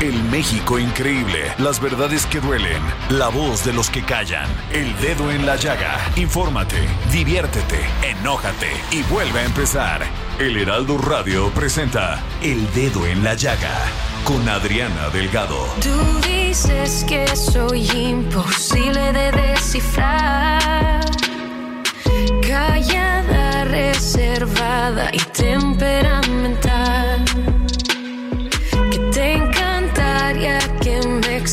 El México increíble. Las verdades que duelen. La voz de los que callan. El dedo en la llaga. Infórmate, diviértete, enójate y vuelve a empezar. El Heraldo Radio presenta El Dedo en la Llaga con Adriana Delgado. Tú dices que soy imposible de descifrar. Callada, reservada y temperamental.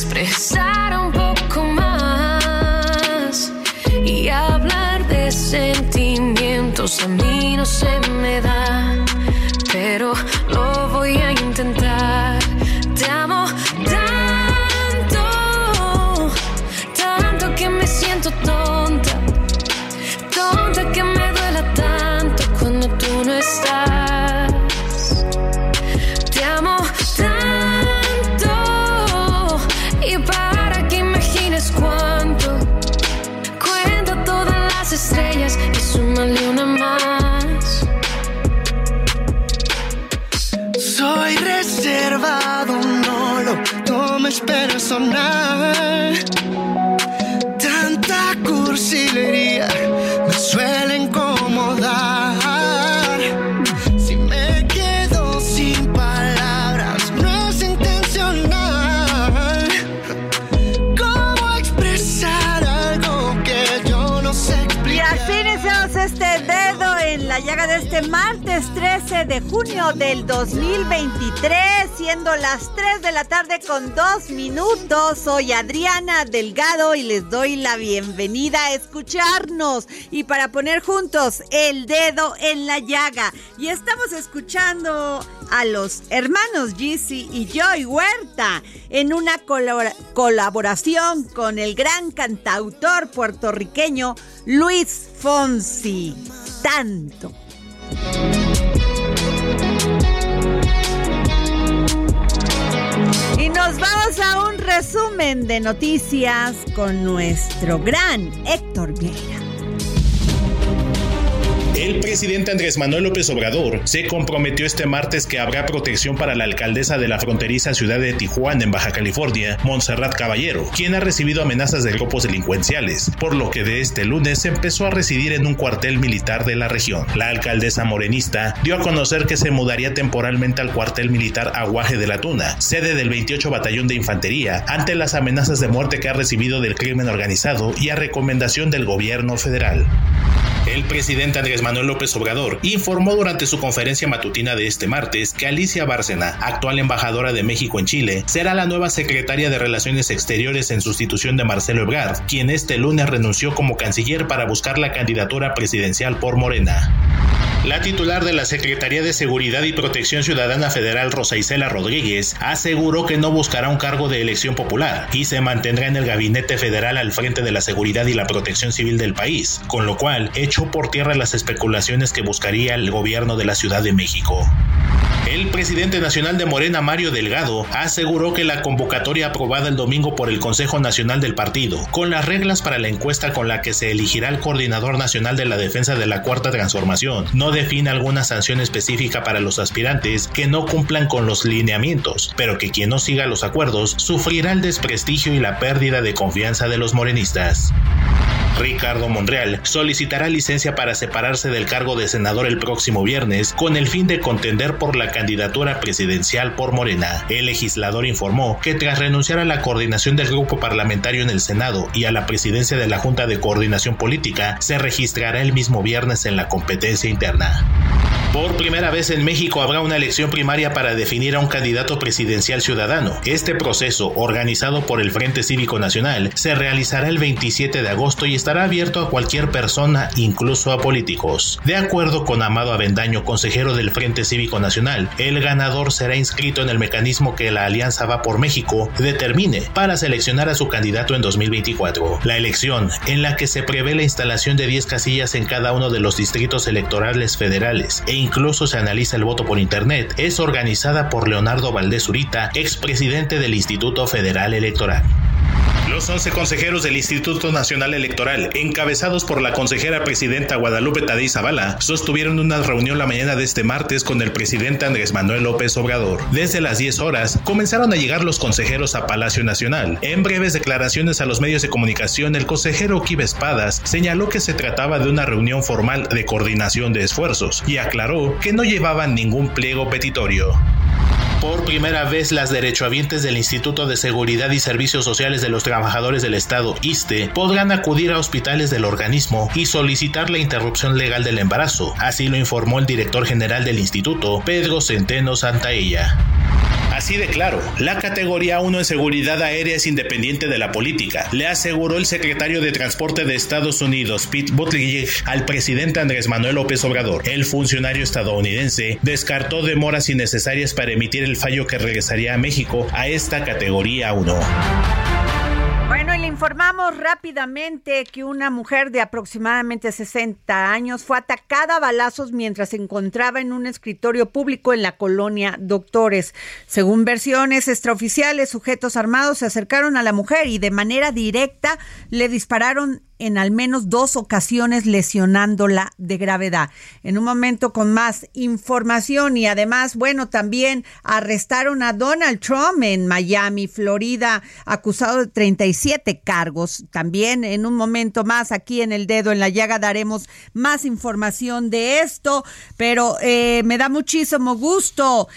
Que 13 de junio del 2023, siendo las 3 de la tarde con 2 minutos. Soy Adriana Delgado y les doy la bienvenida a escucharnos y para poner juntos el dedo en la llaga. Y estamos escuchando a los hermanos Gizzy y Joy Huerta en una colabora- colaboración con el gran cantautor puertorriqueño Luis Fonsi. Tanto. Y nos vamos a un resumen de noticias con nuestro gran Héctor Vieira. El presidente Andrés Manuel López Obrador se comprometió este martes que habrá protección para la alcaldesa de la fronteriza ciudad de Tijuana, en Baja California, Montserrat Caballero, quien ha recibido amenazas de grupos delincuenciales, por lo que de este lunes empezó a residir en un cuartel militar de la región. La alcaldesa morenista dio a conocer que se mudaría temporalmente al cuartel militar Aguaje de la Tuna, sede del 28 Batallón de Infantería, ante las amenazas de muerte que ha recibido del crimen organizado y a recomendación del gobierno federal. El presidente Andrés Manuel López Obrador informó durante su conferencia matutina de este martes que Alicia Bárcena, actual embajadora de México en Chile, será la nueva secretaria de Relaciones Exteriores en sustitución de Marcelo Ebrard, quien este lunes renunció como canciller para buscar la candidatura presidencial por Morena. La titular de la Secretaría de Seguridad y Protección Ciudadana Federal, Rosa Isela Rodríguez, aseguró que no buscará un cargo de elección popular y se mantendrá en el gabinete federal al frente de la seguridad y la protección civil del país, con lo cual echó por tierra las especulaciones que buscaría el gobierno de la Ciudad de México. El presidente nacional de Morena, Mario Delgado, aseguró que la convocatoria aprobada el domingo por el Consejo Nacional del Partido, con las reglas para la encuesta con la que se elegirá el coordinador nacional de la defensa de la Cuarta Transformación, no define alguna sanción específica para los aspirantes que no cumplan con los lineamientos, pero que quien no siga los acuerdos sufrirá el desprestigio y la pérdida de confianza de los morenistas. Ricardo Monreal, solicitará licencia para separarse del cargo de senador el próximo viernes con el fin de contender por la candidatura presidencial por Morena. El legislador informó que tras renunciar a la coordinación del grupo parlamentario en el Senado y a la presidencia de la Junta de Coordinación Política, se registrará el mismo viernes en la competencia interna. Por primera vez en México habrá una elección primaria para definir a un candidato presidencial ciudadano. Este proceso, organizado por el Frente Cívico Nacional, se realizará el 27 de agosto y estará abierto a cualquier persona, incluso a políticos. De acuerdo con Amado Avendaño, consejero del Frente Cívico Nacional, el ganador será inscrito en el mecanismo que la Alianza Va por México determine para seleccionar a su candidato en 2024. La elección, en la que se prevé la instalación de 10 casillas en cada uno de los distritos electorales federales e incluso se analiza el voto por Internet, es organizada por Leonardo Valdés Urita, expresidente del Instituto Federal Electoral. Los 11 consejeros del Instituto Nacional Electoral, encabezados por la consejera presidenta Guadalupe Tadei Zavala, sostuvieron una reunión la mañana de este martes con el presidente Andrés Manuel López Obrador. Desde las 10 horas, comenzaron a llegar los consejeros a Palacio Nacional. En breves declaraciones a los medios de comunicación, el consejero Kiva Espadas señaló que se trataba de una reunión formal de coordinación de esfuerzos y aclaró que no llevaban ningún pliego petitorio. Por primera vez, las derechohabientes del Instituto de Seguridad y Servicios Sociales de los Trabajadores del Estado, ISTE, podrán acudir a hospitales del organismo y solicitar la interrupción legal del embarazo. Así lo informó el director general del instituto, Pedro Centeno Santaella. Así de claro, la categoría 1 en seguridad aérea es independiente de la política, le aseguró el secretario de Transporte de Estados Unidos, Pete Buttigieg, al presidente Andrés Manuel López Obrador. El funcionario estadounidense descartó demoras innecesarias para emitir el fallo que regresaría a México a esta categoría 1. Informamos rápidamente que una mujer de aproximadamente 60 años fue atacada a balazos mientras se encontraba en un escritorio público en la colonia Doctores. Según versiones extraoficiales, sujetos armados se acercaron a la mujer y de manera directa le dispararon en al menos dos ocasiones lesionándola de gravedad. En un momento con más información y además, bueno, también arrestaron a Donald Trump en Miami, Florida, acusado de 37 cargos. También en un momento más aquí en el dedo en la llaga daremos más información de esto, pero eh, me da muchísimo gusto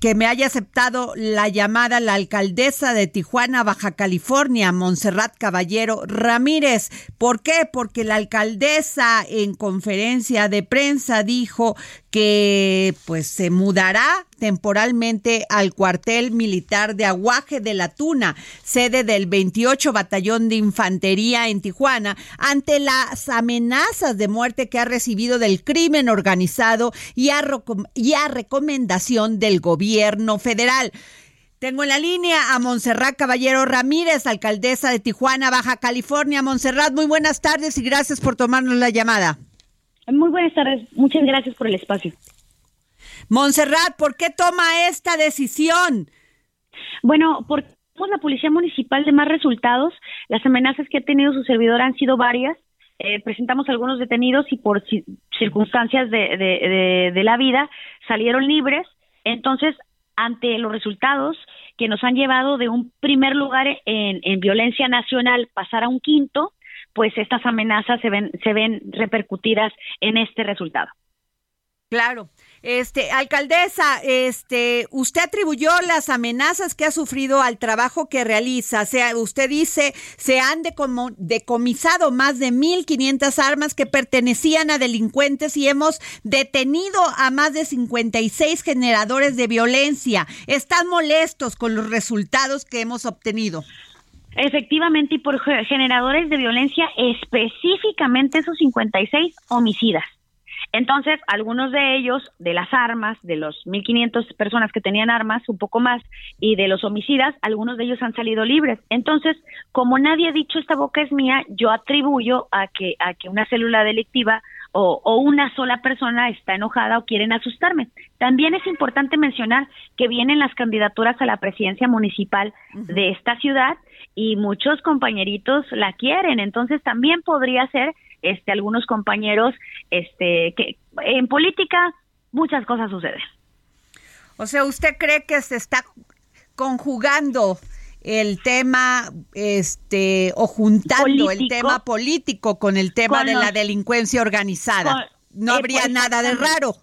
que me haya aceptado la llamada la alcaldesa de Tijuana, Baja California, Montserrat Caballero Ramírez. ¿Por qué? Porque la alcaldesa en conferencia de prensa dijo que pues se mudará temporalmente al cuartel militar de Aguaje de la Tuna, sede del 28 Batallón de Infantería en Tijuana, ante las amenazas de muerte que ha recibido del crimen organizado y a, y a recomendación del gobierno federal. Tengo en la línea a Montserrat Caballero Ramírez, alcaldesa de Tijuana, Baja California. Montserrat, muy buenas tardes y gracias por tomarnos la llamada. Muy buenas tardes, muchas gracias por el espacio. Montserrat, ¿por qué toma esta decisión? Bueno, porque somos la Policía Municipal de más resultados. Las amenazas que ha tenido su servidor han sido varias. Eh, presentamos algunos detenidos y por circunstancias de, de la vida salieron libres. Entonces, ante los resultados que nos han llevado de un primer lugar en, en violencia nacional pasar a un quinto, pues estas amenazas se ven, se ven repercutidas en este resultado. Claro. Este, alcaldesa, este, usted atribuyó las amenazas que ha sufrido al trabajo que realiza. O sea, usted dice, se han decomisado más de 1.500 armas que pertenecían a delincuentes y hemos detenido a más de 56 generadores de violencia. ¿Están molestos con los resultados que hemos obtenido? Efectivamente, y por generadores de violencia, específicamente esos 56 homicidas. Entonces, algunos de ellos, de las armas, de los 1.500 personas que tenían armas, un poco más, y de los homicidas, algunos de ellos han salido libres. Entonces, como nadie ha dicho esta boca es mía, yo atribuyo a que, a que una célula delictiva o, o, una sola persona está enojada o quieren asustarme. También es importante mencionar que vienen las candidaturas a la presidencia municipal de esta ciudad y muchos compañeritos la quieren, entonces también podría ser este algunos compañeros este que en política muchas cosas suceden. O sea, ¿usted cree que se está conjugando el tema, este, o juntando el tema político con el tema de la delincuencia organizada. no habría nada de raro.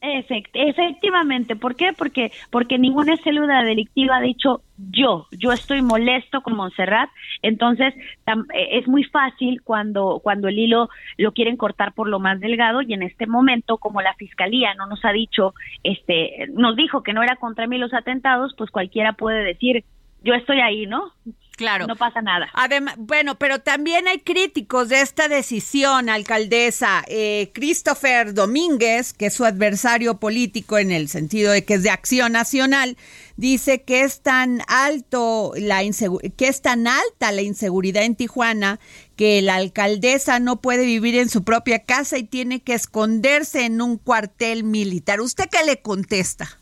Efectivamente, ¿por qué? Porque porque ninguna célula delictiva ha dicho yo, yo estoy molesto con Montserrat, entonces e, es muy fácil cuando cuando el hilo lo quieren cortar por lo más delgado y en este momento como la fiscalía no nos ha dicho este nos dijo que no era contra mí los atentados, pues cualquiera puede decir yo estoy ahí, ¿no? Claro. No pasa nada. Además, bueno, pero también hay críticos de esta decisión, alcaldesa. Eh, Christopher Domínguez, que es su adversario político en el sentido de que es de acción nacional, dice que es tan alto la que es tan alta la inseguridad en Tijuana que la alcaldesa no puede vivir en su propia casa y tiene que esconderse en un cuartel militar. ¿Usted qué le contesta?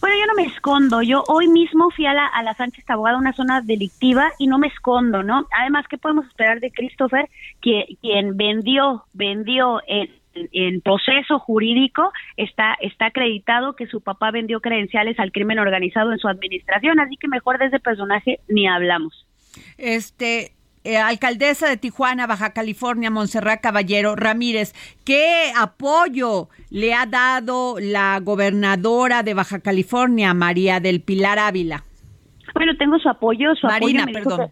Bueno, yo no me escondo. Yo hoy mismo fui a la, a la Sánchez Abogada, una zona delictiva, y no me escondo, ¿no? Además, ¿qué podemos esperar de Christopher, que, quien vendió, vendió el, el proceso jurídico está está acreditado que su papá vendió credenciales al crimen organizado en su administración, así que mejor de ese personaje ni hablamos. Este, eh, alcaldesa de Tijuana, Baja California, Montserrat Caballero Ramírez, ¿qué apoyo le ha dado la gobernadora de Baja California, María del Pilar Ávila? Bueno, tengo su apoyo, su Marina, perdón.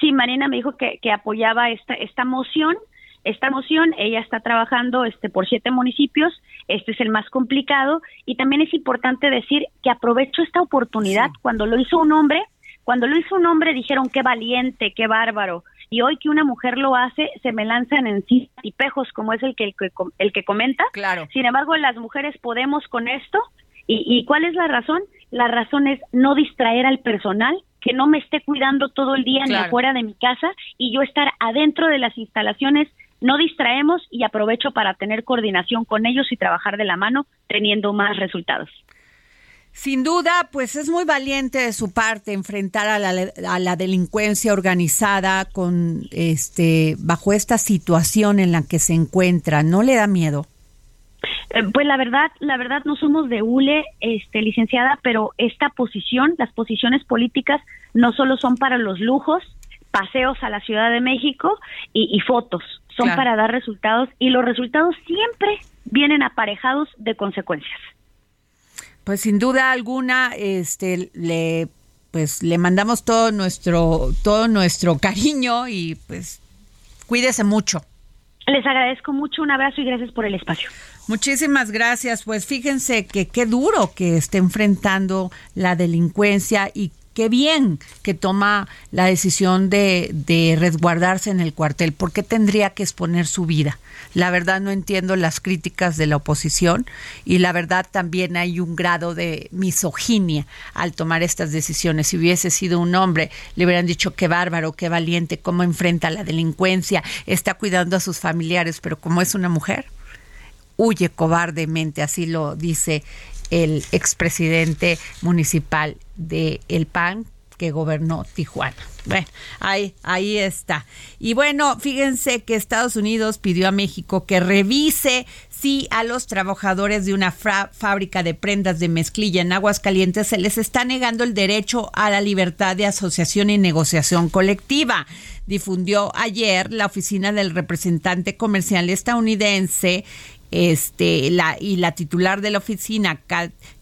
sí, Marina me dijo que, que apoyaba esta, esta moción esta moción, ella está trabajando este por siete municipios, este es el más complicado y también es importante decir que aprovecho esta oportunidad cuando lo hizo un hombre, cuando lo hizo un hombre dijeron qué valiente, qué bárbaro, y hoy que una mujer lo hace, se me lanzan en sí tipejos como es el que, el que, comenta. Claro. Sin embargo, las mujeres podemos con esto. ¿Y, ¿Y cuál es la razón? La razón es no distraer al personal, que no me esté cuidando todo el día ni afuera de mi casa y yo estar adentro de las instalaciones no distraemos y aprovecho para tener coordinación con ellos y trabajar de la mano teniendo más resultados. Sin duda, pues es muy valiente de su parte enfrentar a la, delincuencia organizada con este bajo esta situación en la que se encuentra. ¿No le da miedo? Eh, pues la verdad, la verdad no somos de ULE, este, licenciada, pero esta posición, las posiciones políticas no solo son para los lujos, paseos a la Ciudad de México y, fotos, son para dar resultados y los resultados siempre vienen aparejados de consecuencias. Pues sin duda alguna, este, le, pues le mandamos todo nuestro, todo nuestro cariño y pues cuídese mucho. Les agradezco mucho, un abrazo y gracias por el espacio. Muchísimas gracias. Pues fíjense que qué duro que esté enfrentando la delincuencia y qué bien que toma la decisión de, de resguardarse en el cuartel. ¿Por qué tendría que exponer su vida? La verdad no entiendo las críticas de la oposición y la verdad también hay un grado de misoginia al tomar estas decisiones. Si hubiese sido un hombre, le hubieran dicho qué bárbaro, qué valiente, cómo enfrenta la delincuencia, está cuidando a sus familiares, pero como es una mujer, huye cobardemente, así lo dice el expresidente municipal de El PAN que gobernó Tijuana. Bueno, ahí, ahí está. Y bueno, fíjense que Estados Unidos pidió a México que revise si a los trabajadores de una fábrica de prendas de mezclilla en Aguascalientes se les está negando el derecho a la libertad de asociación y negociación colectiva. Difundió ayer la oficina del representante comercial estadounidense este, la, y la titular de la oficina,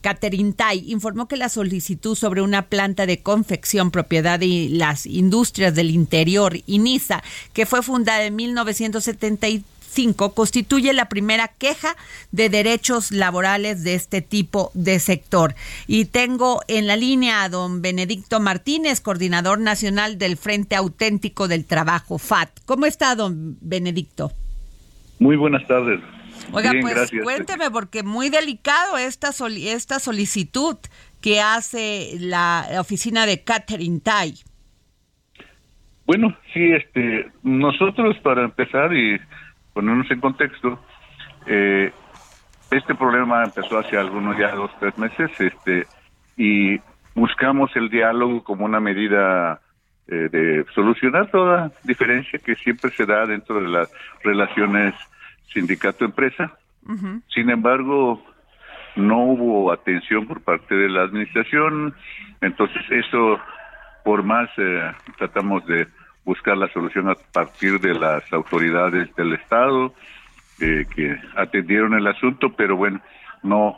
Catherine Tai, informó que la solicitud sobre una planta de confección propiedad de las industrias del interior, INISA, que fue fundada en 1975, constituye la primera queja de derechos laborales de este tipo de sector. Y tengo en la línea a don Benedicto Martínez, coordinador nacional del Frente Auténtico del Trabajo, FAT. ¿Cómo está, don Benedicto? Muy buenas tardes. Oiga, pues cuénteme, porque muy delicado esta, esta solicitud que hace la oficina de Catherine Tai. Bueno, sí, este, nosotros para empezar y ponernos en contexto, eh, este problema empezó hace algunos ya dos, tres meses, este, y buscamos el diálogo como una medida eh, de solucionar toda diferencia que siempre se da dentro de las relaciones sindicato-empresa. Sin embargo, no hubo atención por parte de la administración, entonces eso por más eh, tratamos de buscar la solución a partir de las autoridades del Estado eh, que atendieron el asunto, pero bueno, no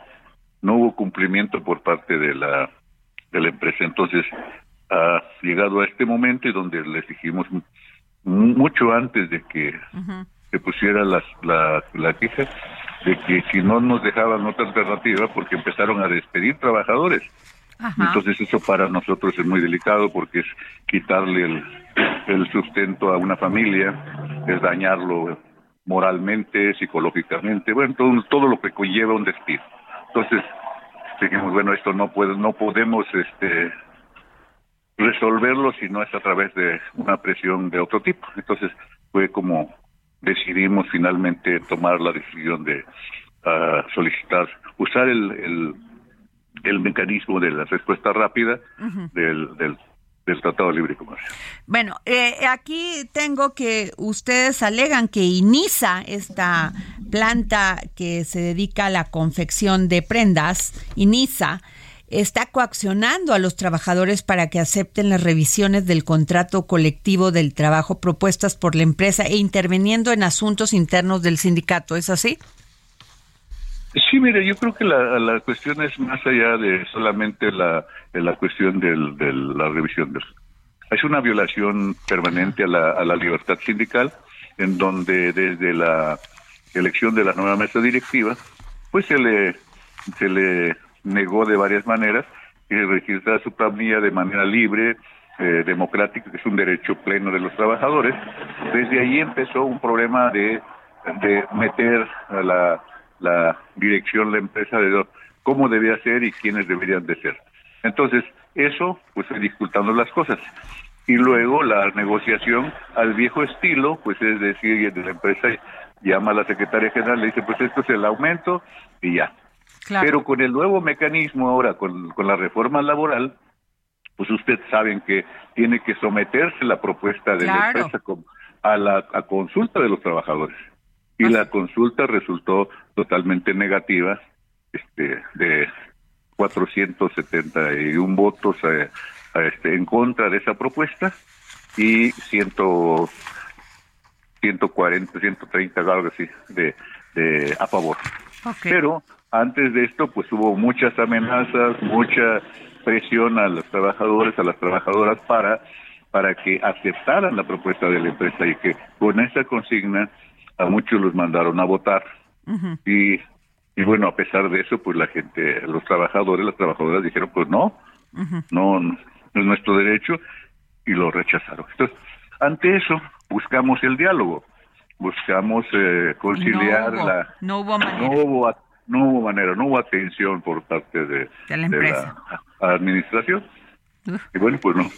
no hubo cumplimiento por parte de la de la empresa. Entonces, ha llegado a este momento y donde les dijimos mucho antes de que se pusiera la, la queja de que si no nos dejaban otra alternativa porque empezaron a despedir trabajadores. Entonces eso para nosotros es muy delicado porque es quitarle el, el sustento a una familia, es dañarlo moralmente, psicológicamente, bueno, todo, todo lo que conlleva un despido. Entonces, dijimos, bueno, esto no puede, no podemos este resolverlo si no es a través de una presión de otro tipo. Entonces, fue como decidimos finalmente tomar la decisión de uh, solicitar, usar el, el, el, mecanismo de la respuesta rápida del, del, del, Tratado de Libre Comercio. Bueno, eh, aquí tengo que ustedes alegan que INISA, esta planta que se dedica a la confección de prendas, INISA, está coaccionando a los trabajadores para que acepten las revisiones del contrato colectivo del trabajo propuestas por la empresa e interviniendo en asuntos internos del sindicato. ¿Es así? Sí, mire, yo creo que la, cuestión es más allá de solamente la, la cuestión de la revisión. Es una violación permanente a la, a la libertad sindical, en donde desde la elección de la nueva mesa directiva, pues se le, se le negó de varias maneras que registrar su planilla de manera libre, eh, democrática, que es un derecho pleno de los trabajadores. Desde ahí empezó un problema de, de meter a la, la dirección, la empresa, de cómo debía ser y quiénes deberían de ser. Entonces, eso pues dificultando las cosas. Y luego la negociación al viejo estilo, pues es decir, de la empresa llama a la secretaria general, le dice, pues esto es el aumento y ya. Pero con el nuevo mecanismo ahora, con, la reforma laboral, pues ustedes saben que tiene que someterse la propuesta de la empresa a la consulta de los trabajadores. Y la consulta resultó totalmente negativa, este, de 471 votos eh, este, en contra de esa propuesta y 100, 140, 130, algo así, de, de a favor. Pero antes de esto, pues hubo muchas amenazas, mucha presión a los trabajadores, a las trabajadoras para para que aceptaran la propuesta de la empresa y que con esa consigna a muchos los mandaron a votar. y, y bueno, a pesar de eso, pues la gente, los trabajadores, las trabajadoras dijeron, pues no, no, no es nuestro derecho y lo rechazaron. Entonces, ante eso, buscamos el diálogo, buscamos eh, conciliar la... No hubo manera. No hubo no hubo manera, no hubo atención por parte de, la, empresa. administración. Y bueno, pues no.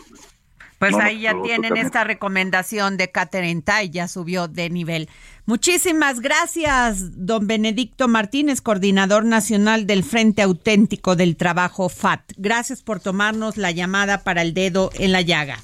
Pues ahí ya tienen esta recomendación de Catherine Tai, ya subió de nivel. Muchísimas gracias, don Benedicto Martínez, coordinador nacional del Frente Auténtico del Trabajo FAT. Gracias por tomarnos la llamada para el dedo en la llaga.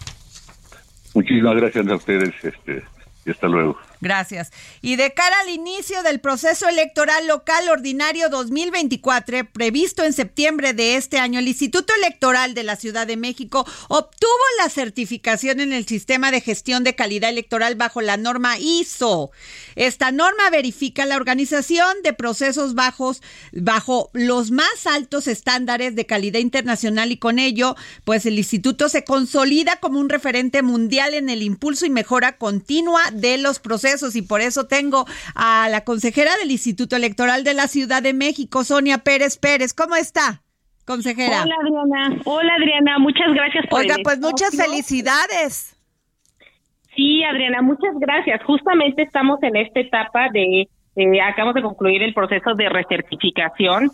Muchísimas gracias a ustedes, este, y hasta luego. Gracias. Y de cara al inicio del proceso electoral local ordinario 2024, previsto en septiembre de este año, el Instituto Electoral de la Ciudad de México obtuvo la certificación en el sistema de gestión de calidad electoral bajo la norma ISO. Esta norma verifica la organización de procesos bajos bajo los más altos estándares de calidad internacional y con ello, pues el instituto se consolida como un referente mundial en el impulso y mejora continua de los procesos y por eso tengo a la consejera del Instituto Electoral de la Ciudad de México, Sonia Pérez Pérez. ¿Cómo está? Consejera. Hola Adriana, hola Adriana, muchas gracias por Oiga, pues muchas felicidades. Sí, Adriana, muchas gracias. Justamente estamos en esta etapa de, eh, acabamos de concluir el proceso de recertificación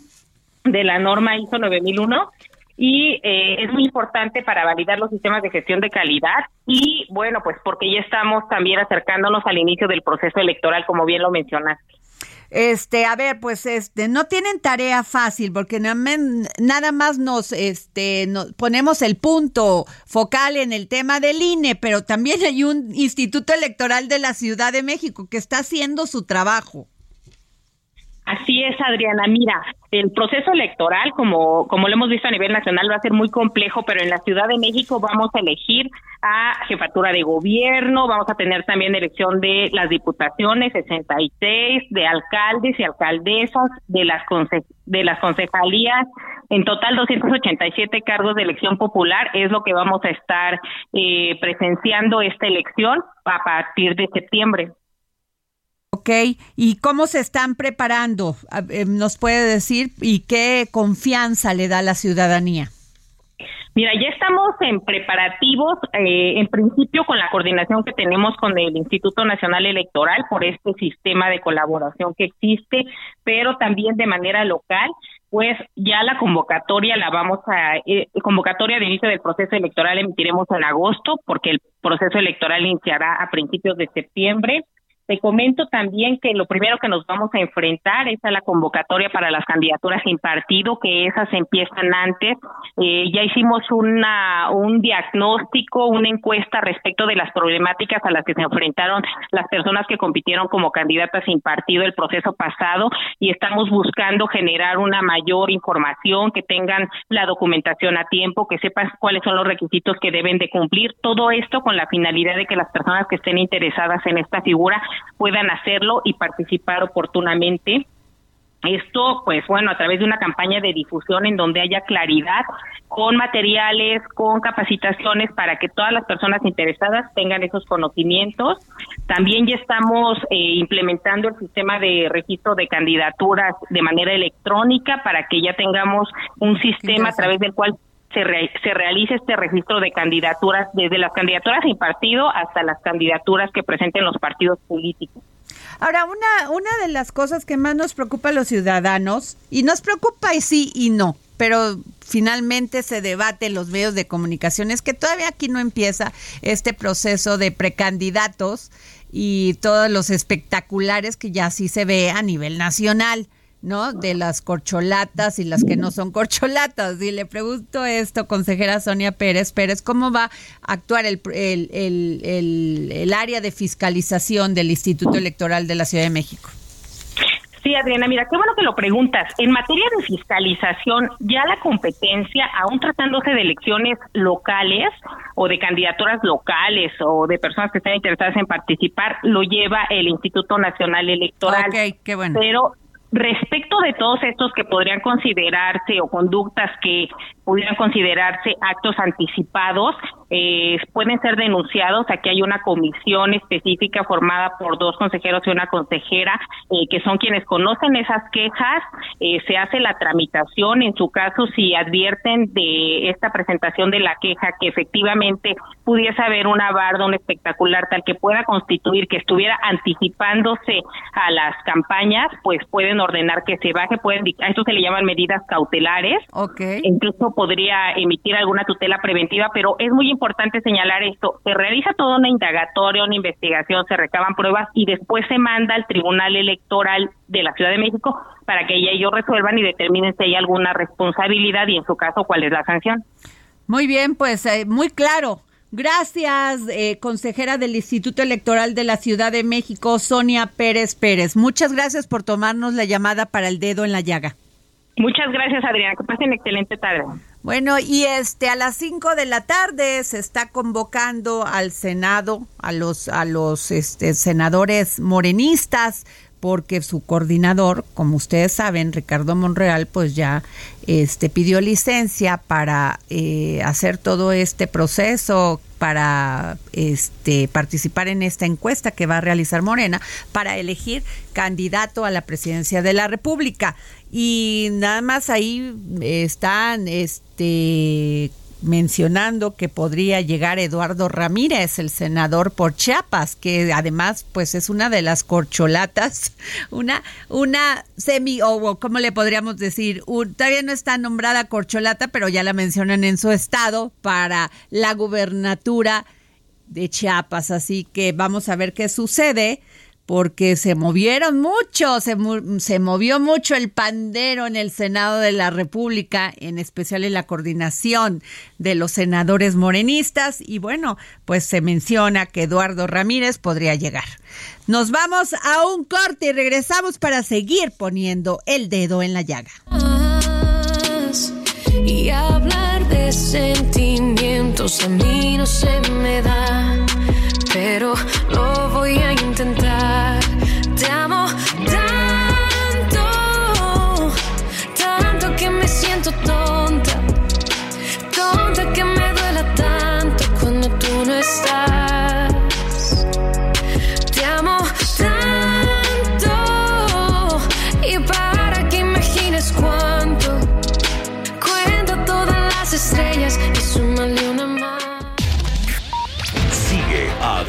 de la norma ISO 9001 y eh, es muy importante para validar los sistemas de gestión de calidad y bueno, pues porque ya estamos también acercándonos al inicio del proceso electoral, como bien lo mencionaste. Este, a ver, pues este, no tienen tarea fácil porque nada más nos, este, nos ponemos el punto focal en el tema del INE, pero también hay un Instituto Electoral de la Ciudad de México que está haciendo su trabajo. Así es, Adriana. Mira, el proceso electoral, como, como lo hemos visto a nivel nacional, va a ser muy complejo, pero en la Ciudad de México vamos a elegir a jefatura de gobierno, vamos a tener también elección de las diputaciones, 66, de alcaldes y alcaldesas, de las, de las concejalías, en total 287 cargos de elección popular, es lo que vamos a estar eh, presenciando esta elección a partir de septiembre. Ok, ¿y cómo se están preparando? ¿Nos puede decir y qué confianza le da la ciudadanía? Mira, ya estamos en preparativos, eh, en principio con la coordinación que tenemos con el Instituto Nacional Electoral por este sistema de colaboración que existe, pero también de manera local, pues ya la convocatoria la vamos a, eh, convocatoria de inicio del proceso electoral emitiremos en agosto, porque el proceso electoral iniciará a principios de septiembre te comento también que lo primero que nos vamos a enfrentar es a la convocatoria para las candidaturas sin partido, que esas empiezan antes. Eh, ya hicimos una, un diagnóstico, una encuesta respecto de las problemáticas a las que se enfrentaron las personas que compitieron como candidatas sin partido el proceso pasado y estamos buscando generar una mayor información, que tengan la documentación a tiempo, que sepan cuáles son los requisitos que deben de cumplir. Todo esto con la finalidad de que las personas que estén interesadas en esta figura puedan hacerlo y participar oportunamente. Esto, pues bueno, a través de una campaña de difusión en donde haya claridad con materiales, con capacitaciones para que todas las personas interesadas tengan esos conocimientos. También ya estamos eh, implementando el sistema de registro de candidaturas de manera electrónica para que ya tengamos un sistema a través del cual se, se realice este registro de candidaturas, desde las candidaturas sin partido hasta las candidaturas que presenten los partidos políticos. Ahora, una, una de las cosas que más nos preocupa a los ciudadanos, y nos preocupa y sí y no, pero finalmente se debate en los medios de comunicación, es que todavía aquí no empieza este proceso de precandidatos y todos los espectaculares que ya sí se ve a nivel nacional. ¿No? De las corcholatas y las que no son corcholatas. Y le pregunto esto, consejera Sonia Pérez Pérez, ¿cómo va a actuar el, el, el, el, área de fiscalización del Instituto Electoral de la Ciudad de México? Sí, Adriana, mira, qué bueno que lo preguntas. En materia de fiscalización, ya la competencia, aún tratándose de elecciones locales o de candidaturas locales o de personas que estén interesadas en participar, lo lleva el Instituto Nacional Electoral. Ok, qué bueno. Pero Respecto de todos estos que podrían considerarse o conductas que pudieran considerarse actos anticipados, eh, pueden ser denunciados. Aquí hay una comisión específica formada por dos consejeros y una consejera, eh, que son quienes conocen esas quejas. Eh, se hace la tramitación. En su caso, si advierten de esta presentación de la queja que efectivamente pudiese haber una barda, un espectacular tal que pueda constituir que estuviera anticipándose a las campañas, pues pueden ordenar que se baje. Pueden, a esto se le llaman medidas cautelares. Okay. Incluso podría emitir alguna tutela preventiva, pero es muy importante señalar esto. Se realiza toda una indagatoria, una investigación, se recaban pruebas y después se manda al Tribunal Electoral de la Ciudad de México para que ellos resuelvan y determinen si hay alguna responsabilidad y en su caso cuál es la sanción. Muy bien, pues eh, muy claro. Gracias, eh, consejera del Instituto Electoral de la Ciudad de México, Sonia Pérez Pérez. Muchas gracias por tomarnos la llamada para el dedo en la llaga. Muchas gracias, Adriana. Que pasen excelente tarde. Bueno, y este a las 5 de la tarde se está convocando al Senado, a los a los este, senadores morenistas porque su coordinador, como ustedes saben, Ricardo Monreal, pues ya este, pidió licencia para eh, hacer todo este proceso, para este, participar en esta encuesta que va a realizar Morena, para elegir candidato a la presidencia de la República. Y nada más ahí están este mencionando que podría llegar Eduardo Ramírez, el senador por Chiapas, que además pues es una de las corcholatas, una una semi o como le podríamos decir, todavía no está nombrada corcholata, pero ya la mencionan en su estado para la gubernatura de Chiapas, así que vamos a ver qué sucede porque se movieron mucho, se, se, movió mucho el pandero en el Senado de la República, en especial en la coordinación de los senadores morenistas, y bueno, pues se menciona que Eduardo Ramírez podría llegar. Nos vamos a un corte y regresamos para seguir poniendo el dedo en la llaga. Y hablar de sentimientos a mí no se me da, pero lo voy a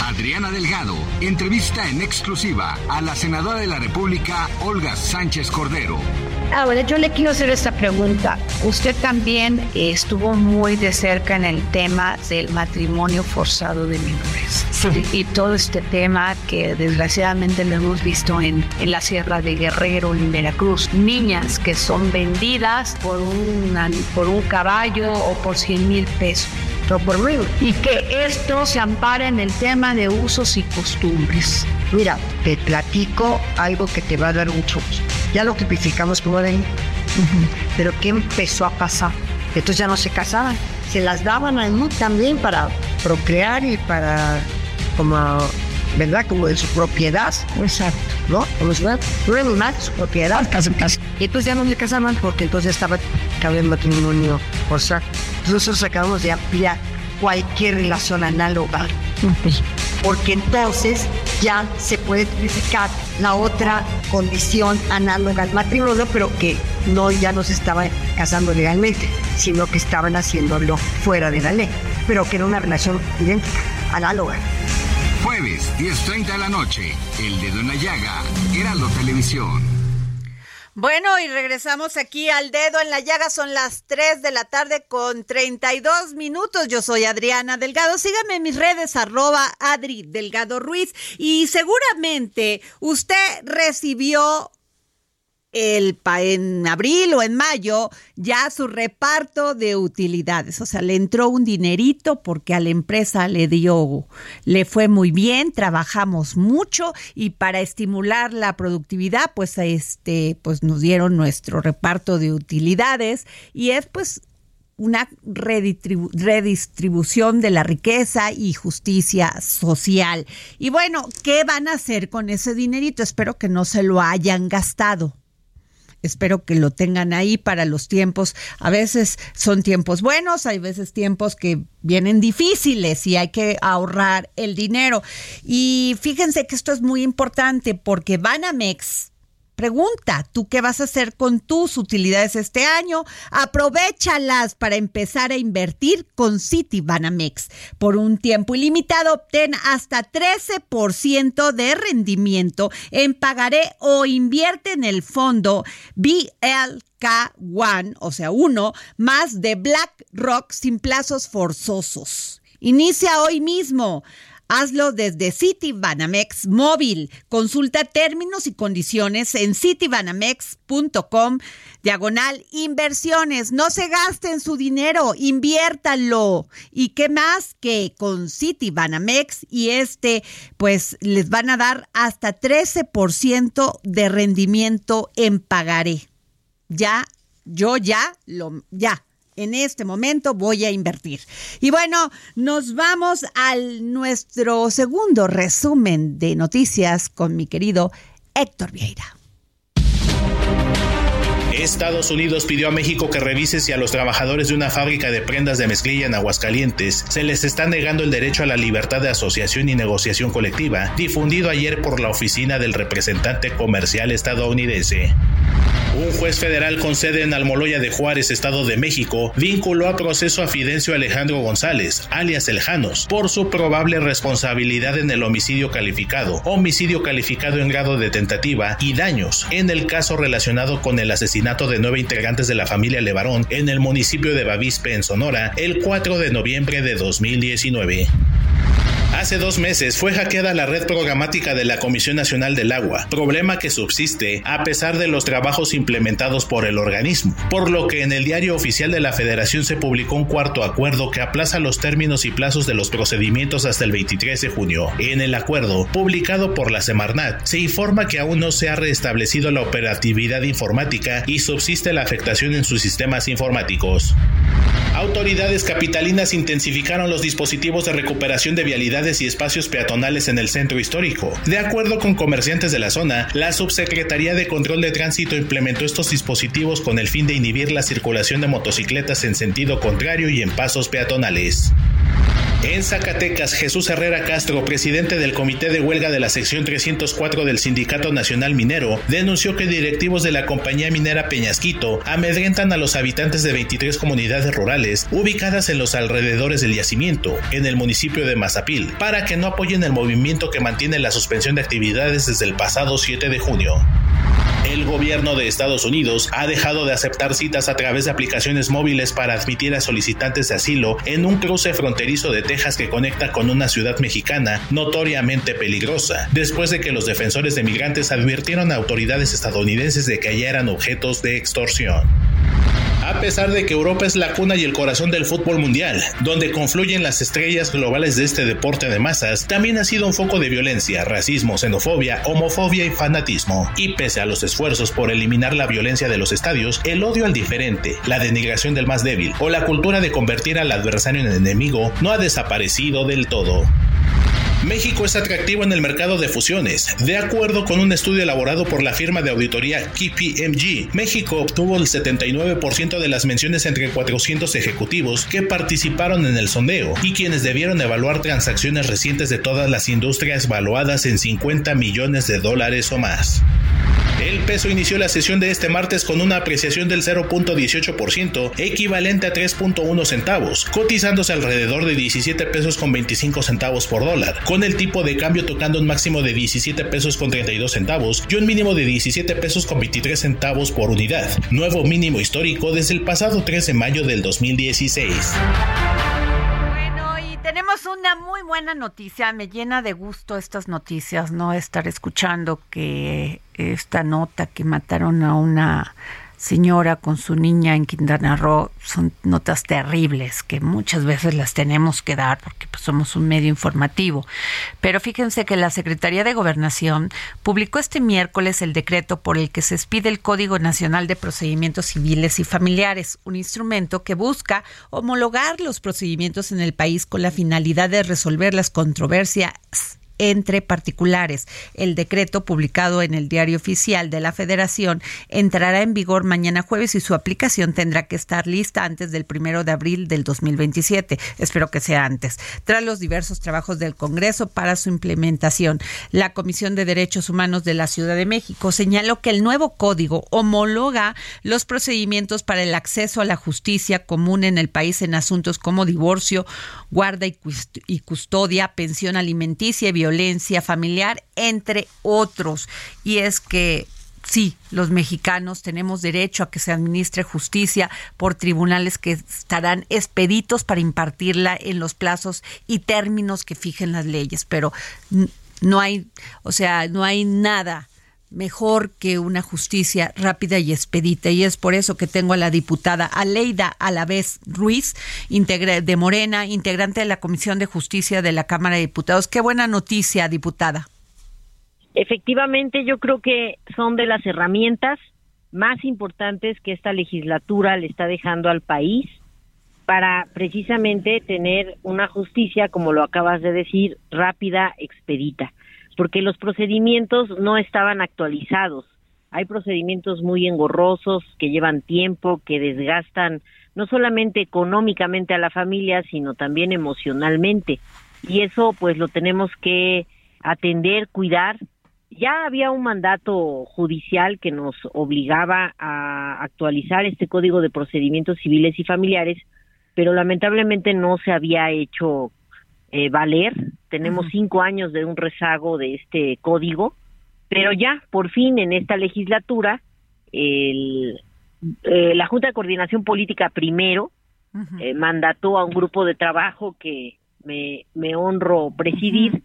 Adriana Delgado entrevista en exclusiva a la senadora de la República, Olga Sánchez Cordero. Ahora, yo le quiero hacer esta pregunta. Usted también estuvo muy de cerca en el tema del matrimonio forzado de menores. Y todo este tema que desgraciadamente lo hemos visto en, en la Sierra de Guerrero, en Veracruz. Niñas que son vendidas por, una, por un caballo o por 100 mil pesos. O por mil. Y que esto se ampara en el tema de usos y costumbres. Mira, te platico algo que te va a dar mucho gusto. Ya lo tipificamos como de... Pero ¿qué empezó a pasar? Entonces ya no se casaban. Se las daban a mí también para procrear y para, como, ¿verdad? Como de su propiedad. Exacto. ¿No? Como si más su propiedad. Y entonces ya no se casaban porque entonces estaba el matrimonio forzado. Entonces nosotros acabamos de ampliar cualquier relación análoga. Porque entonces ya se puede tipificar la otra condición análoga al matrimonio, pero que no ya no se estaban casando legalmente, sino que estaban haciéndolo fuera de la ley, pero que era una relación idéntica, análoga. Jueves, 10.30 de la noche, El Dedo en la Llaga, Heraldo Televisión. Bueno, y regresamos aquí al dedo en la llaga. Son las 3 de la tarde con 32 minutos. Yo soy Adriana Delgado. Sígame en mis redes, arroba Adri Delgado Ruiz. Y seguramente usted recibió el pa- en abril o en mayo ya su reparto de utilidades, o sea, le entró un dinerito porque a la empresa le dio, le fue muy bien, trabajamos mucho y para estimular la productividad, pues este, pues nos dieron nuestro reparto de utilidades y es pues una redistribu- redistribución de la riqueza y justicia social. Y bueno, ¿qué van a hacer con ese dinerito? Espero que no se lo hayan gastado. Espero que lo tengan ahí para los tiempos. A veces son tiempos buenos, hay veces tiempos que vienen difíciles y hay que ahorrar el dinero. Y fíjense que esto es muy importante porque Banamex pregunta, ¿tú qué vas a hacer con tus utilidades este año? Aprovechalas para empezar a invertir con Citibanamex. Por un tiempo ilimitado, obtén hasta 13% de rendimiento en pagaré o invierte en el fondo BLK1, o sea, uno, más de BlackRock sin plazos forzosos. Inicia hoy mismo. Hazlo desde Citibanamex móvil. Consulta términos y condiciones en citibanamex.com diagonal inversiones. No se gasten su dinero, inviértanlo. ¿Y qué más que con Citibanamex y este, pues les van a dar hasta 13% de rendimiento en pagaré. Ya, yo ya, lo, ya en este momento voy a invertir. Y bueno, nos vamos al nuestro segundo resumen de noticias con mi querido Héctor Vieira. Estados Unidos pidió a México que revise si a los trabajadores de una fábrica de prendas de mezclilla en Aguascalientes se les está negando el derecho a la libertad de asociación y negociación colectiva, difundido ayer por la oficina del representante comercial estadounidense. Un juez federal con sede en Almoloya de Juárez, Estado de México, vinculó a proceso a Fidencio Alejandro González, alias El Janos, por su probable responsabilidad en el homicidio calificado, homicidio calificado en grado de tentativa y daños en el caso relacionado con el asesinato de nueve integrantes de la familia Levarón en el municipio de Bavispe, en Sonora, el 4 de noviembre de 2019. Hace dos meses fue hackeada la red programática de la Comisión Nacional del Agua, problema que subsiste a pesar de los trabajos implementados por el organismo, por lo que en el diario oficial de la Federación se publicó un cuarto acuerdo que aplaza los términos y plazos de los procedimientos hasta el 23 de junio. En el acuerdo, publicado por la Semarnat, se informa que aún no se ha restablecido la operatividad informática y subsiste la afectación en sus sistemas informáticos. Autoridades capitalinas intensificaron los dispositivos de recuperación de y espacios peatonales en el centro histórico. De acuerdo con comerciantes de la zona, la Subsecretaría de Control de Tránsito implementó estos dispositivos con el fin de inhibir la circulación de motocicletas en sentido contrario y en pasos peatonales. En Zacatecas, Jesús Herrera Castro, presidente del Comité de Huelga de la sección 304 del Sindicato Nacional Minero, denunció que directivos de la compañía minera Peñasquito amedrentan a los habitantes de 23 comunidades rurales ubicadas en los alrededores del yacimiento, en el municipio de Mazapil, para que no apoyen el movimiento que mantiene la suspensión de actividades desde el pasado 7 de junio. El gobierno de Estados Unidos ha dejado de aceptar citas a través de aplicaciones móviles para admitir a solicitantes de asilo en un cruce fronterizo de Texas que conecta con una ciudad mexicana notoriamente peligrosa, después de que los defensores de migrantes advirtieron a autoridades estadounidenses de que allá eran objetos de extorsión. A pesar de que Europa es la cuna y el corazón del fútbol mundial, donde confluyen las estrellas globales de este deporte de masas, también ha sido un foco de violencia, racismo, xenofobia, homofobia y fanatismo. Y pese a los esfuerzos por eliminar la violencia de los estadios, el odio al diferente, la denigración del más débil o la cultura de convertir al adversario en enemigo no ha desaparecido del todo. México es atractivo en el mercado de fusiones. De acuerdo con un estudio elaborado por la firma de auditoría KPMG, México obtuvo el 79% de las menciones entre 400 ejecutivos que participaron en el sondeo y quienes debieron evaluar transacciones recientes de todas las industrias valuadas en 50 millones de dólares o más. El peso inició la sesión de este martes con una apreciación del 0.18%, equivalente a 3.1 centavos, cotizándose alrededor de 17 pesos con 25 centavos por dólar, con el tipo de cambio tocando un máximo de 17 pesos con 32 centavos y un mínimo de 17 pesos con 23 centavos por unidad, nuevo mínimo histórico desde el pasado 3 de mayo del 2016 tenemos una muy buena noticia. Me llena de gusto estas noticias, no estar escuchando que esta nota que mataron a una señora con su niña en Quintana Roo son notas terribles que muchas veces las tenemos que dar porque pues, somos un medio informativo. Pero fíjense que la Secretaría de Gobernación publicó este miércoles el decreto por el que se expide el Código Nacional de Procedimientos Civiles y Familiares, un instrumento que busca homologar los procedimientos en el país con la finalidad de resolver las controversias entre particulares. El decreto publicado en el Diario Oficial de la Federación entrará en vigor mañana jueves y su aplicación tendrá que estar lista antes del primero de abril del 2027. Espero que sea antes. Tras los diversos trabajos del Congreso para su implementación, la Comisión de Derechos Humanos de la Ciudad de México señaló que el nuevo código homologa los procedimientos para el acceso a la justicia común en el país en asuntos como divorcio, guarda y custodia, pensión alimenticia y violencia familiar, entre otros. Y es que sí, los mexicanos tenemos derecho a que se administre justicia por tribunales que estarán expeditos para impartirla en los plazos y términos que fijen las leyes, pero no hay, o sea, no hay nada mejor que una justicia rápida y expedita. Y es por eso que tengo a la diputada Aleida Alavés Ruiz, de Morena, integrante de la Comisión de Justicia de la Cámara de Diputados. Qué buena noticia, diputada. Efectivamente, yo creo que son de las herramientas más importantes que esta legislatura le está dejando al país para precisamente tener una justicia, como lo acabas de decir, rápida, expedita porque los procedimientos no estaban actualizados. Hay procedimientos muy engorrosos que llevan tiempo, que desgastan no solamente económicamente a la familia, sino también emocionalmente. Y eso pues lo tenemos que atender, cuidar. Ya había un mandato judicial que nos obligaba a actualizar este Código de Procedimientos Civiles y Familiares, pero lamentablemente no se había hecho eh, valer. Tenemos cinco años de un rezago de este código, pero ya, por fin, en esta legislatura, el, eh, la Junta de Coordinación Política primero eh, mandató a un grupo de trabajo que me, me honro presidir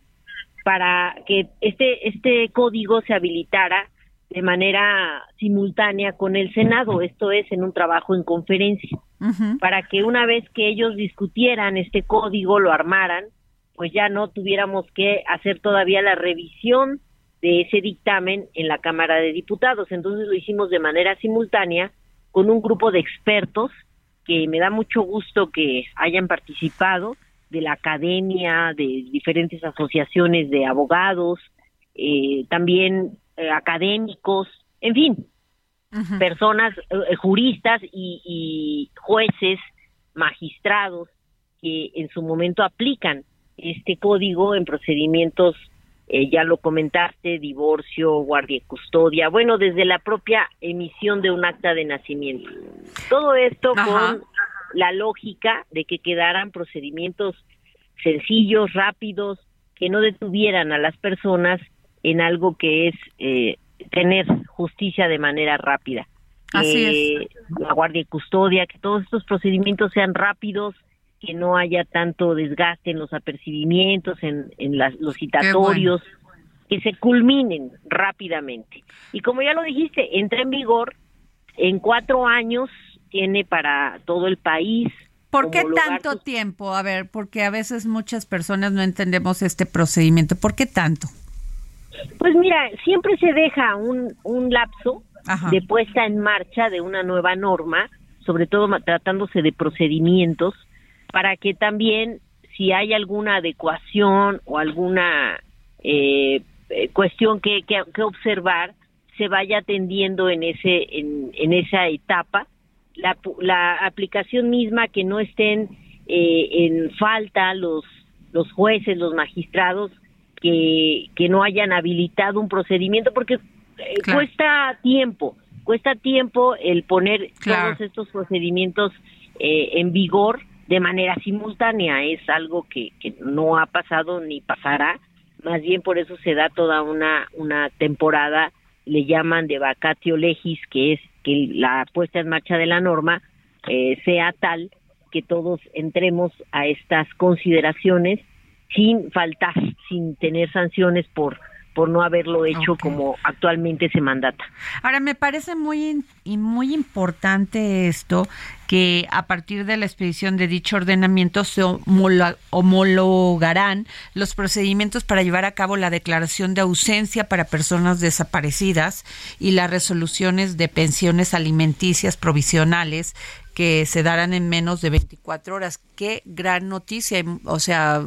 para que este, este código se habilitara de manera simultánea con el Senado, esto es en un trabajo en conferencia, para que una vez que ellos discutieran este código, lo armaran pues ya no tuviéramos que hacer todavía la revisión de ese dictamen en la Cámara de Diputados. Entonces lo hicimos de manera simultánea con un grupo de expertos que me da mucho gusto que hayan participado de la academia, de diferentes asociaciones de abogados, eh, también eh, académicos, en fin, personas, eh, juristas y, y jueces, magistrados que en su momento aplican este código en procedimientos, eh, ya lo comentaste, divorcio, guardia y custodia, bueno, desde la propia emisión de un acta de nacimiento. Todo esto con la lógica de que quedaran procedimientos sencillos, rápidos, que no detuvieran a las personas en algo que es eh, tener justicia de manera rápida. Así es. La guardia y custodia, que todos estos procedimientos sean rápidos, que no haya tanto desgaste en los apercibimientos, en, en los citatorios, que se culminen rápidamente. Y como ya lo dijiste, entra en vigor en cuatro años, tiene para todo el país. ¿Por qué tanto tiempo? A ver, porque a veces muchas personas no entendemos este procedimiento. ¿Por qué tanto? Pues mira, siempre se deja un, un lapso de puesta en marcha de una nueva norma, sobre todo tratándose de procedimientos para que también si hay alguna adecuación o alguna eh, eh, cuestión que, que, observar se vaya atendiendo en ese en, en esa etapa. La, la aplicación misma que no estén eh, en falta los los jueces los magistrados que, que no hayan habilitado un procedimiento porque cuesta tiempo cuesta tiempo el poner todos estos procedimientos en vigor de manera simultánea. Es algo que, que no ha pasado ni pasará. Más bien por eso se da toda una, una temporada, le llaman de vacatio legis, que es que la puesta en marcha de la norma eh, sea tal que todos entremos a estas consideraciones sin faltar, sin tener sanciones por por no haberlo hecho como actualmente se mandata. Ahora, me parece muy, muy importante esto, que a partir de la expedición de dicho ordenamiento se homologarán los procedimientos para llevar a cabo la declaración de ausencia para personas desaparecidas y las resoluciones de pensiones alimenticias provisionales que se darán en menos de 24 horas. Qué gran noticia. O sea,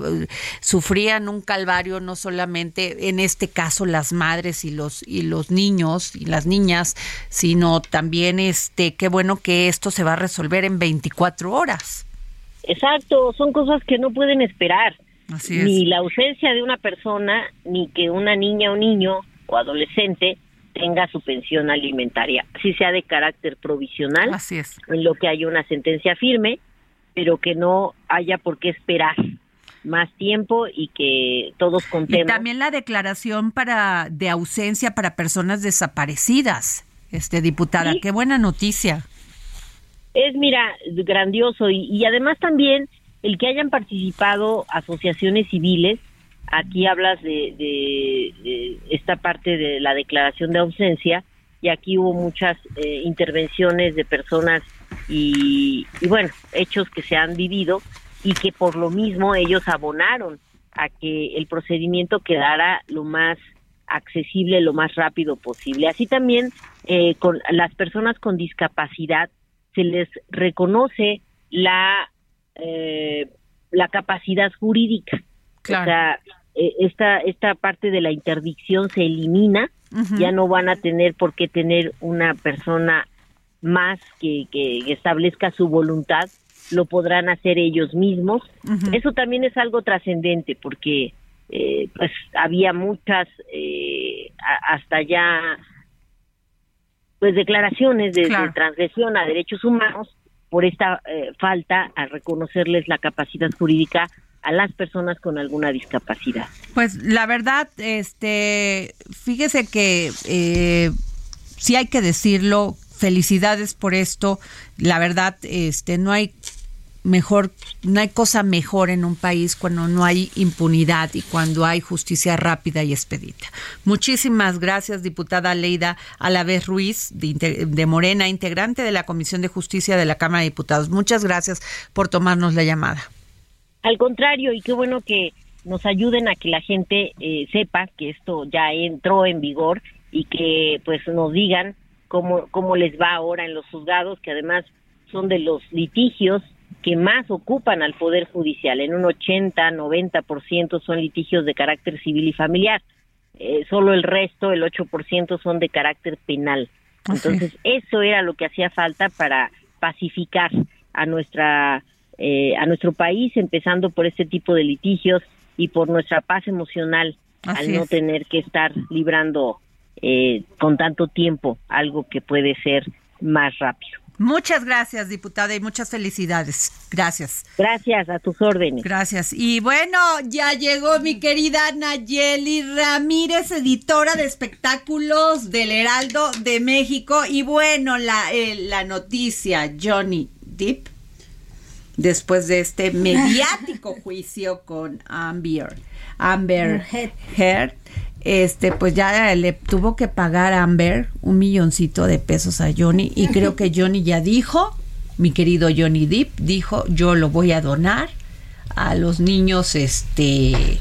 sufrían un calvario no solamente en este caso las madres y los y los niños y las niñas, sino también este qué bueno que esto se va a resolver en 24 horas. Exacto, son cosas que no pueden esperar. Así es. Ni la ausencia de una persona, ni que una niña o niño o adolescente tenga su pensión alimentaria, si sea de carácter provisional, Así es. en lo que haya una sentencia firme, pero que no haya por qué esperar más tiempo y que todos Y contemos. también la declaración para de ausencia para personas desaparecidas. Este diputada, qué buena noticia. Es, mira, grandioso y, y además también el que hayan participado asociaciones civiles, aquí hablas de, de- de esta parte de la declaración de ausencia y aquí hubo muchas eh, intervenciones de personas y, y bueno, hechos que se han vivido y que por lo mismo ellos abonaron a que el procedimiento quedara lo más accesible, lo más rápido posible. Así también eh, con las personas con discapacidad se les reconoce la eh, la capacidad jurídica. Claro. O sea, eh, esta esta parte de la interdicción se elimina, ya no van a tener por qué tener una persona más que, que establezca su voluntad, lo podrán hacer ellos mismos. Eso también es algo trascendente porque eh, pues había muchas eh, hasta ya pues declaraciones de, transgresión a derechos humanos por esta eh, falta a reconocerles la capacidad jurídica a las personas con alguna discapacidad. Pues la verdad, este, fíjese que eh, sí hay que decirlo. Felicidades por esto. La verdad, este, no hay mejor, no hay cosa mejor en un país cuando no hay impunidad y cuando hay justicia rápida y expedita. Muchísimas gracias, diputada Leida Alavés Ruiz, de, de Morena, integrante de la Comisión de Justicia de la Cámara de Diputados. Muchas gracias por tomarnos la llamada. Al contrario, y qué bueno que nos ayuden a que la gente eh, sepa que esto ya entró en vigor y que pues nos digan cómo, cómo les va ahora en los juzgados, que además son de los litigios que más ocupan al Poder Judicial. En un 80, 90% son litigios de carácter civil y familiar. Eh, solo el resto, el 8%, son de carácter penal. Entonces, eso era lo que hacía falta para pacificar a nuestra eh, a nuestro país, empezando por este tipo de litigios y por nuestra paz emocional Así al no es. tener que estar librando eh, con tanto tiempo algo que puede ser más rápido. Muchas gracias, diputada, y muchas felicidades. Gracias. Gracias, a tus órdenes. Gracias. Y bueno, ya llegó mi querida Nayeli Ramírez, editora de espectáculos del Heraldo de México. Y bueno, la, eh, la noticia, Johnny Depp, después de este mediático juicio con Amber, Amber Heard, este, pues ya le tuvo que pagar a Amber un milloncito de pesos a Johnny y creo que Johnny ya dijo, mi querido Johnny Depp dijo, yo lo voy a donar a los niños, este,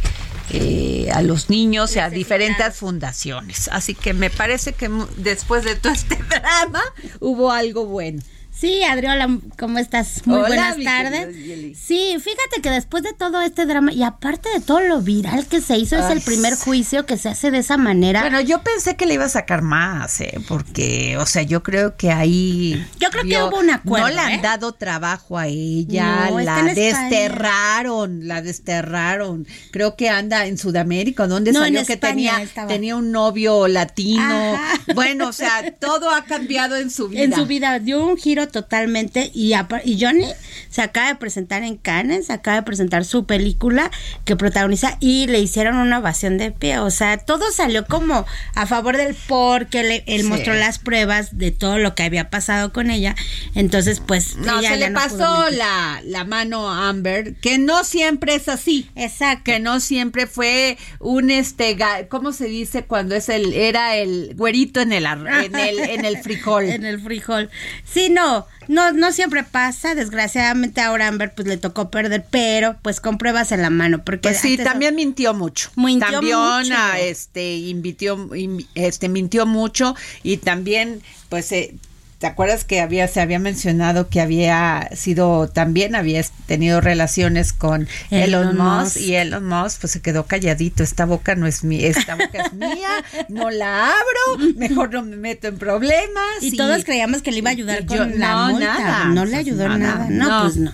eh, a los niños y a diferentes fundaciones. Así que me parece que después de todo este drama hubo algo bueno. Sí, Adriola, ¿cómo estás? Muy Hola, buenas tardes. Sí, fíjate que después de todo este drama y aparte de todo lo viral que se hizo, es el primer juicio que se hace de esa manera. Bueno, yo pensé que le iba a sacar más, ¿eh? porque, o sea, yo creo que ahí. Yo creo que hubo un acuerdo, No le han ¿eh? dado trabajo a ella, No, la desterraron, la desterraron. Creo que anda en Sudamérica, donde No, salió que tenía, estaba. tenía un novio latino. Ajá. Bueno, o sea, todo ha cambiado en su vida. En su vida dio un giro totalmente y, y Johnny se acaba de presentar en Cannes, se acaba de presentar su película que protagoniza y le hicieron una ovación de pie, o sea, todo salió como a favor del porque le- él Sí. mostró las pruebas de todo lo que había pasado con ella, entonces pues No, ella se le no pasó la, la mano a Amber, que no siempre es así. Exacto. Que no siempre fue un este, ¿cómo se dice cuando es el, era el güerito en el, en el, en el frijol? en el frijol. Sí, no, no, no siempre pasa. Desgraciadamente ahora Amber pues le tocó perder, pero pues con pruebas en la mano. Porque Pues sí, también mintió mucho. Mintió también mucho. ah, este invitió, in- este mintió mucho y también pues eh, ¿te acuerdas que había se había mencionado que había sido también había tenido relaciones con Elon, Elon Musk Musk. y Elon Musk pues se quedó calladito, esta boca no es mía, esta boca es mía, no la abro, mejor no me meto en problemas Y todos creíamos que le iba a ayudar con yo- la no, multa. nada, no le ayudó nada, nada. No, no. pues no.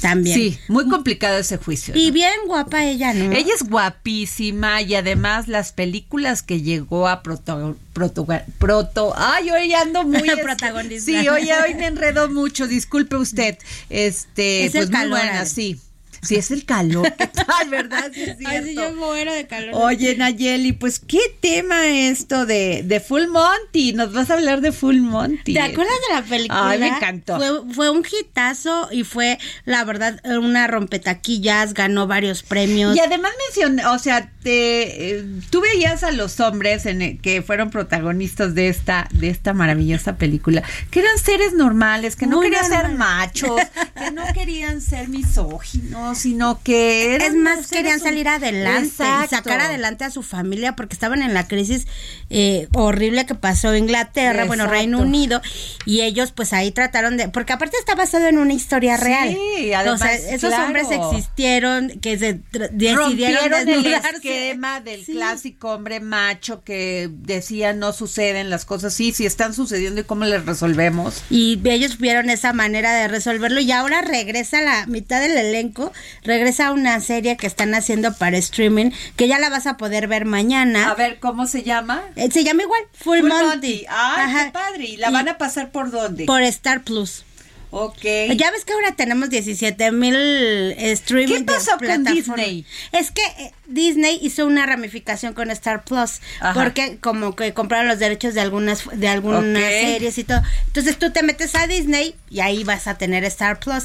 También. Sí, muy complicado ese juicio. Y bien guapa ella, ¿no? Ella es guapísima y además las películas que llegó a proto, proto, proto ay, hoy ando muy Protagonista. Sí, hoy, hoy me enredó mucho, disculpe usted. Este, Es pues muy buena, sí. Sí, es el calor, ¿qué tal, verdad? Sí, es Ay, cierto. yo muero de calor. Oye, Nayeli, pues qué tema esto de, de Full Monty. Nos vas a hablar de Full Monty. ¿Te acuerdas de la película? Ay, me encantó. Fue, fue un hitazo y fue, la verdad, una rompetaquillas, ganó varios premios. Y además mencioné, o sea, te, eh, tú veías a los hombres en el- que fueron protagonistas de esta, de esta maravillosa película, que eran seres normales, que no Muy querían ser machos, que no querían ser misóginos, sino que es más, querían salir adelante Exacto. y sacar adelante a su familia porque estaban en la crisis eh, horrible que pasó Inglaterra, bueno. Reino Unido, y ellos pues ahí trataron de, porque aparte está basado en una historia Sí, real. además, o sea, esos claro. hombres existieron, que se decidieron el esquema del clásico hombre macho que decía no suceden las cosas, sí, sí están sucediendo y cómo les resolvemos. Y ellos vieron esa manera de resolverlo y ahora regresa la mitad del elenco, regresa a una serie que están haciendo para streaming, que ya la vas a poder ver mañana. A ver, ¿cómo se llama? Eh, Se llama igual, Full, Full Monty. Monty. Ay, Ajá. qué padre. ¿Y la van a pasar por dónde? Por Star Plus. Ok. Ya ves que ahora tenemos 17 mil streaming. ¿Qué pasó de con. Disney? Es que eh, Disney hizo una ramificación con Star Plus, Ajá. porque como que compraron los derechos de algunas de algunas series y todo. Entonces tú te metes a Disney y ahí vas a tener Star Plus.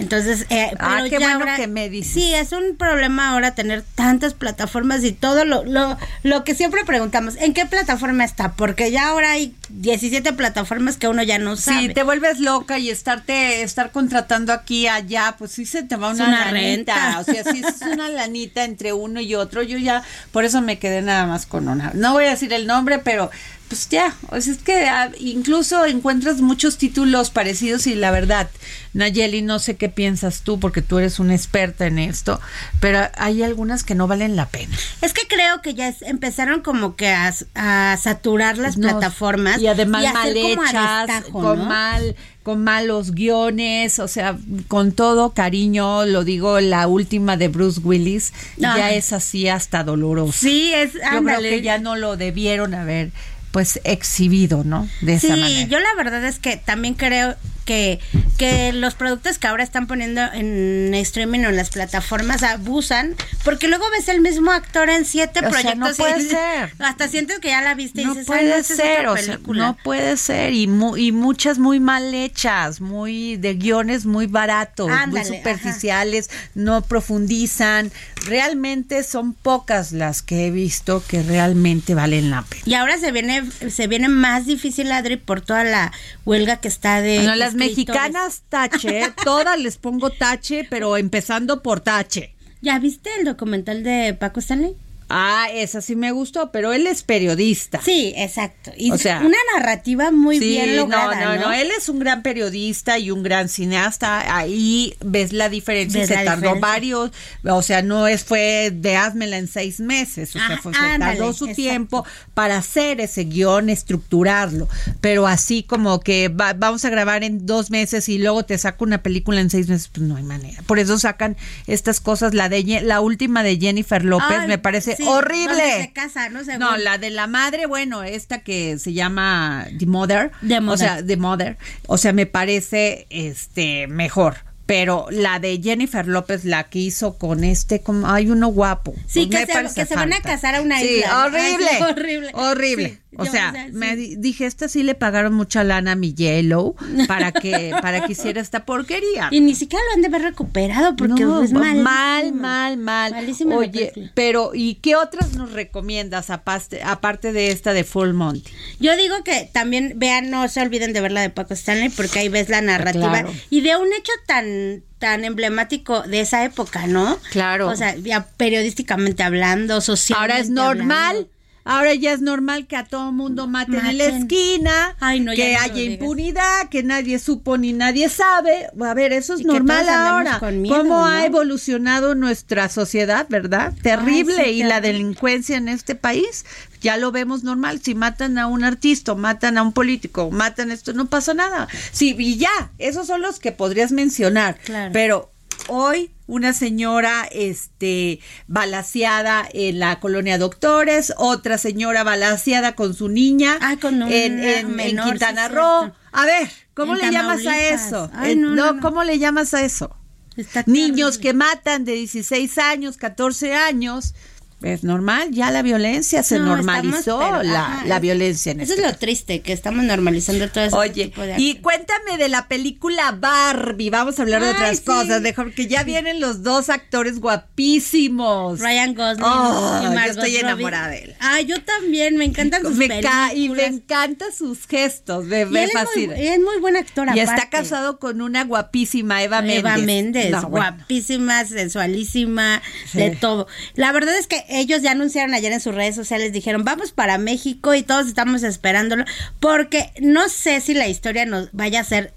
Entonces, eh, Ah, pero qué ya bueno que me dices. Sí, es un problema ahora tener tantas plataformas y todo lo, lo, lo que siempre preguntamos, ¿en qué plataforma está? Porque ya ahora hay 17 plataformas que uno ya no sabe. Si te vuelves loca y estarte estar contratando aquí allá, pues sí se te va una, una lanita. renta. O sea, sí es una lanita entre uno y otro. Yo ya, por eso me quedé nada más con una. No voy a decir el nombre, pero pues ya, o sea, es que ah, incluso encuentras muchos títulos parecidos y la verdad, Nayeli, no sé qué piensas tú, porque tú eres una experta en esto, pero hay algunas que no valen la pena. Es que creo que ya es- empezaron como que a, a saturar las No, plataformas y además mal hechas, destajo, con ¿no? mal con malos guiones, o sea, con todo cariño, lo digo, la última de Bruce Willis ya Ay. es así hasta doloroso. Sí, es Yo creo ándale. que ya no lo debieron haber pues exhibido, ¿no? De esa Sí, manera. yo la verdad es que también creo que, que los productos que ahora están poniendo en streaming o en las plataformas abusan, porque luego ves el mismo actor en siete O sea, proyectos no puede y ser. hasta sientes que ya la viste y no dices, "Ay, puede es ser, o sea, película". no puede ser y mu- y muchas muy mal hechas, muy de guiones muy baratos, Ándale, muy superficiales, no profundizan. Realmente son pocas las que he visto que realmente valen la pena. Y ahora se viene se viene más difícil, Adri, por toda la huelga que está de las. Mexicanas tache, todas les pongo tache, pero empezando por tache. ¿Ya viste el documental de Paco Stanley? Ah, esa sí me gustó, pero él es periodista. Sí, exacto. Y O sea, una narrativa muy Sí, bien lograda, no, ¿no? no, no, él es un gran periodista y un gran cineasta. Ahí ves la diferencia. Ves se la tardó diferencia. varios, o sea, no es fue de házmela en seis meses. O sea, Ah, fue- se tardó su exacto. tiempo para hacer ese guion, estructurarlo. Pero así como que va- vamos a grabar en dos meses y luego te saco una película en seis meses, pues no hay manera. Por eso sacan estas cosas. La de la última de Jennifer López Ay, me parece sí, horrible. donde se casa, ¿no? Según. No, la de la madre, bueno, esta que se llama The Mother. The O Mother. sea, The Mother. O sea, me parece este mejor. Pero la de Jennifer López, la que hizo con este, como hay uno guapo. Sí, Pues que se- parece que se van a casar a una Sí, isla, ¿no? horrible. Ay, sí, horrible. Horrible. Sí, o yo, sea, o sea, sí. me di- dije, esta sí le pagaron mucha lana a mi Yellow para que, para que hiciera esta porquería. Y ni siquiera lo han de haber recuperado porque No, es mal. mal, mal, mal. Malísima Oye, pero ¿y qué otras nos recomiendas aparte, aparte de esta de Full Monty? Yo digo que también vean, no se olviden de ver la de Paco Stanley porque ahí ves la narrativa Claro. y de un hecho tan tan emblemático de esa época, ¿no? Claro. O sea, ya periodísticamente hablando, socialmente Ahora es normal. hablando. Ahora ya es normal que a todo mundo maten, en la esquina, Ay, no, ya que no haya impunidad, que nadie supo ni nadie sabe. A ver, eso es Y normal ahora. miedo, ¿Cómo ha evolucionado nuestra sociedad, verdad? Terrible. sí, y la delincuencia en este país, ya lo vemos normal. Si matan a un artista, matan a un político, matan esto, no pasa nada. Sí, y ya, esos son los que podrías mencionar. Claro. Pero hoy una señora este balaseada en la colonia Doctores, otra señora balaseada con su niña con una en, menor, Quintana. Roo. A ver, ¿cómo le llamas a eso? Ay, Eh, no, no, no. ¿cómo le llamas a eso? Está Niños que matan de 16 años, 14 años. Es normal, ya la violencia se No, normalizó, estamos, pero, la, la violencia en Eso este es lo triste, que estamos normalizando todo eso. Oye, y cuéntame de la película Barbie. Vamos a hablar de otras sí. cosas, mejor porque ya vienen los dos actores guapísimos. Ryan Gosling Oh, y yo Margot estoy Robbie. enamorada de él. Ah, yo también, me encantan sus Me y me encantan sus gestos, me, me él es muy- es muy buen actor Y está casado con una guapísima Eva Méndez. Eva Méndez, No, bueno. guapísima, sensualísima, Sí. de todo. La verdad es que ellos ya anunciaron ayer en sus redes sociales, dijeron, vamos para México y todos estamos esperándolo, porque no sé si la historia nos vaya a ser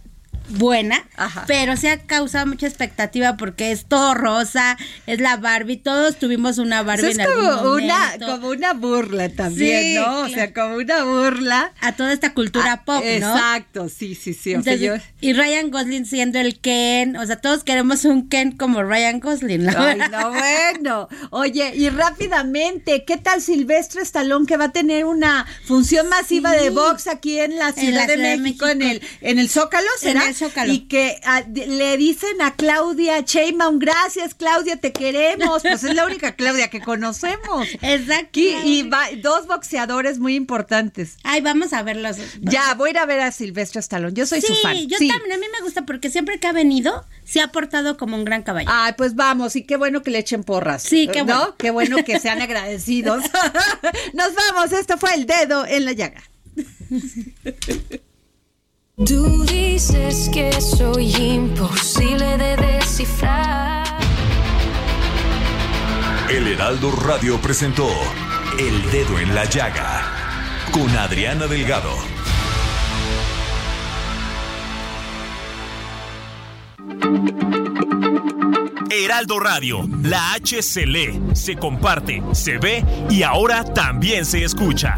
buena, pero se ha causado mucha expectativa porque es todo rosa, es la Barbie, todos tuvimos una Barbie Eso en algún como una, momento. como una burla también, Sí, ¿no? O claro. sea, como una burla. A toda esta cultura pop, ¿no? Exacto, sí, sí, sí. Entonces, yo- Y Ryan Gosling siendo el Ken, o sea, todos queremos un Ken como Ryan Gosling, ¿no? Ay, no, bueno. Oye, y rápidamente, ¿qué tal Silvestre Stallone que va a tener una función masiva Sí. de box aquí en la En Ciudad, de, México, en el en el Zócalo, En ¿será? Zócalo. Y que ah, le dicen a Claudia Sheinbaum, gracias Claudia, te queremos. Pues es la única Claudia que conocemos. Exacto. Y, y va- dos boxeadores muy importantes. Ay, vamos a verlos. Ya, voy a ir a ver a Silvestre Stallone. Yo soy sí, su fan. yo Sí. también, a mí me gusta porque siempre que ha venido se ha portado como un gran caballo. Ay, pues vamos, y qué bueno que le echen porras. Sí, qué ¿no? bueno. Qué bueno que sean agradecidos. Nos vamos, esto fue el dedo en la llaga. Tú dices que soy imposible de descifrar. El Heraldo Radio presentó El Dedo en la Llaga con Adriana Delgado. Heraldo Radio, la H se lee, se comparte, se ve y ahora también se escucha.